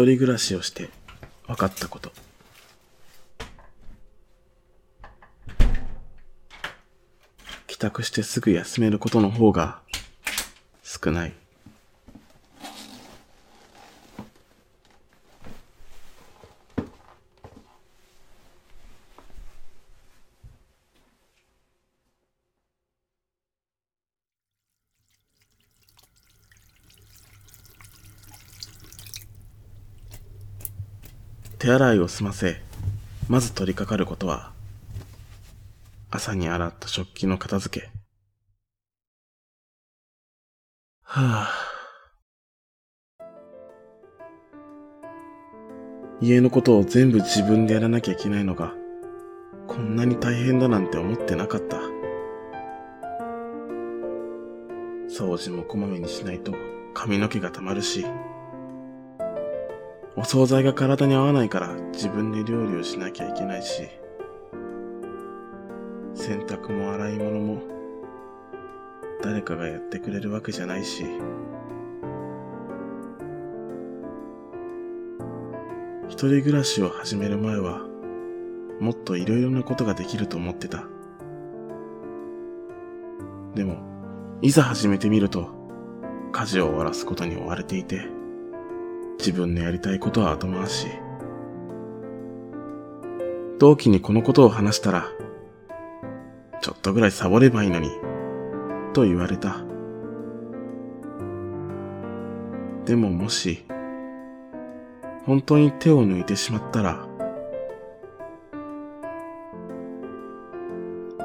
一人暮らしをして分かったこと。帰宅してすぐ休めることの方が少ない。手洗いを済ませ、まず取り掛かることは、朝に洗った食器の片付け。はぁ、家のことを全部自分でやらなきゃいけないのが、こんなに大変だなんて思ってなかった。掃除もこまめにしないと髪の毛が溜まるし、お惣菜が体に合わないから自分で料理をしなきゃいけないし、洗濯も洗い物も誰かがやってくれるわけじゃないし、一人暮らしを始める前はもっといろいろなことができると思ってた。でも、いざ始めてみると家事を終わらすことに追われていて、自分のやりたいことは後回し。同期にこのことを話したら、ちょっとぐらいサボればいいのに、と言われた。でももし、本当に手を抜いてしまったら、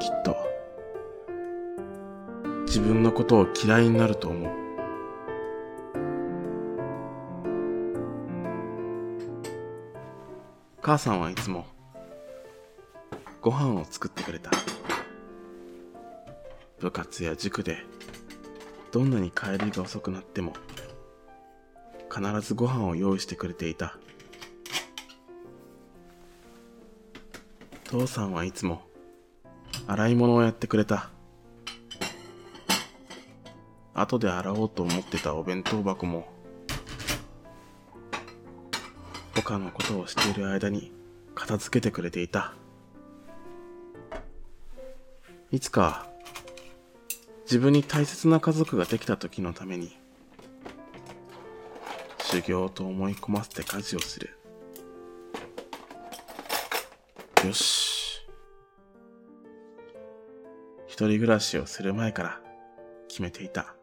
きっと、自分のことを嫌いになると思う。母さんはいつもご飯を作ってくれた。部活や塾でどんなに帰りが遅くなっても必ずご飯を用意してくれていた。父さんはいつも洗い物をやってくれた。後で洗おうと思ってたお弁当箱も他のことをしている間に片付けてくれていた。いつか自分に大切な家族ができた時のために修行と思い込ませて家事をする。よし。一人暮らしをする前から決めていた。